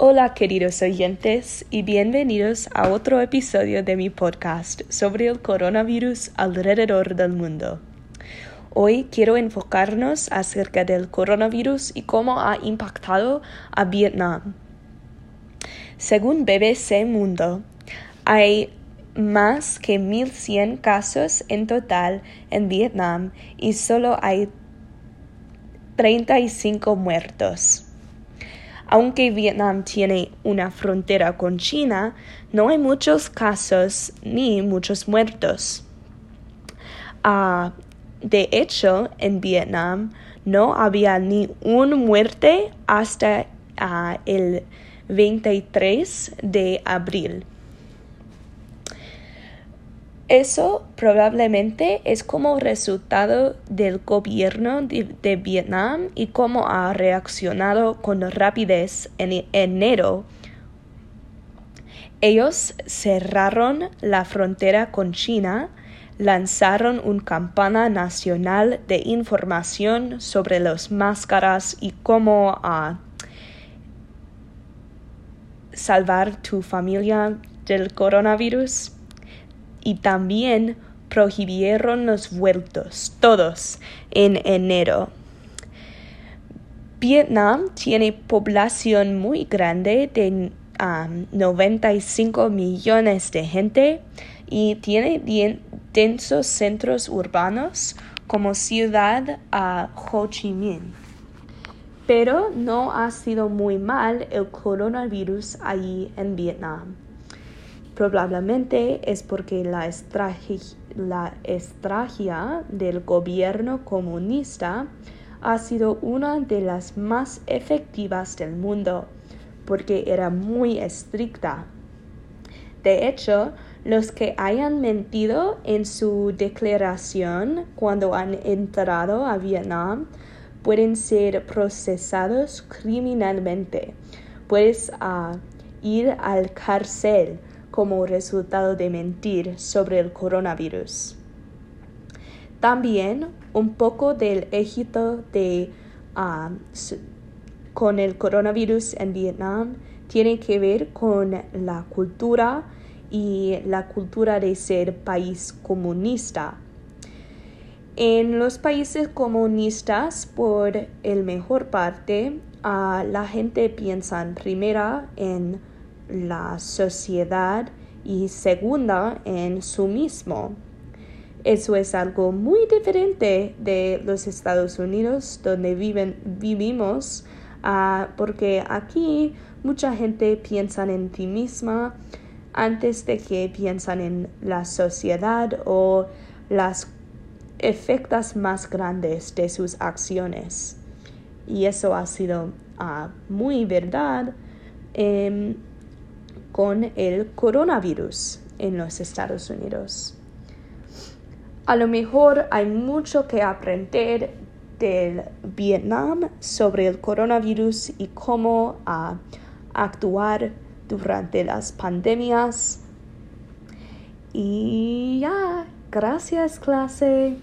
Hola queridos oyentes y bienvenidos a otro episodio de mi podcast sobre el coronavirus alrededor del mundo. Hoy quiero enfocarnos acerca del coronavirus y cómo ha impactado a Vietnam. Según BBC Mundo, hay más que 1.100 casos en total en Vietnam y solo hay 35 muertos. Aunque Vietnam tiene una frontera con China, no hay muchos casos ni muchos muertos. Ah, de hecho, en Vietnam no había ni una muerte hasta ah, el 23 de abril. Eso probablemente es como resultado del gobierno de, Vietnam y cómo ha reaccionado con rapidez en enero. Ellos cerraron la frontera con China, lanzaron una campaña nacional de información sobre las máscaras y cómo ah, salvar tu familia del coronavirus y también prohibieron los vueltos, todos, en enero. Vietnam tiene población muy grande de 95 millones de gente y tiene densos centros urbanos como ciudad a Ho Chi Minh. Pero no ha sido muy mal el coronavirus allí en Vietnam. Probablemente es porque la, estrategia del gobierno comunista ha sido una de las más efectivas del mundo, porque era muy estricta. De hecho, los que hayan mentido en su declaración cuando han entrado a Vietnam pueden ser procesados criminalmente. Puedes uh, ir al cárcel como resultado de mentir sobre el coronavirus. También un poco del éxito de, ah, con el coronavirus en Vietnam tiene que ver con la cultura y la cultura de ser país comunista. En los países comunistas, por el mejor parte, ah, la gente piensa primero en la sociedad y segunda en su mismo. Eso es algo muy diferente de los Estados Unidos donde viven, vivimos ah, porque aquí mucha gente piensa en ti misma antes de que piensan en la sociedad o las efectos más grandes de sus acciones. Y eso ha sido ah, muy verdad. Em, con el coronavirus en los Estados Unidos. A lo mejor hay mucho que aprender del Vietnam sobre el coronavirus y cómo ah, actuar durante las pandemias. Y ya, gracias clase.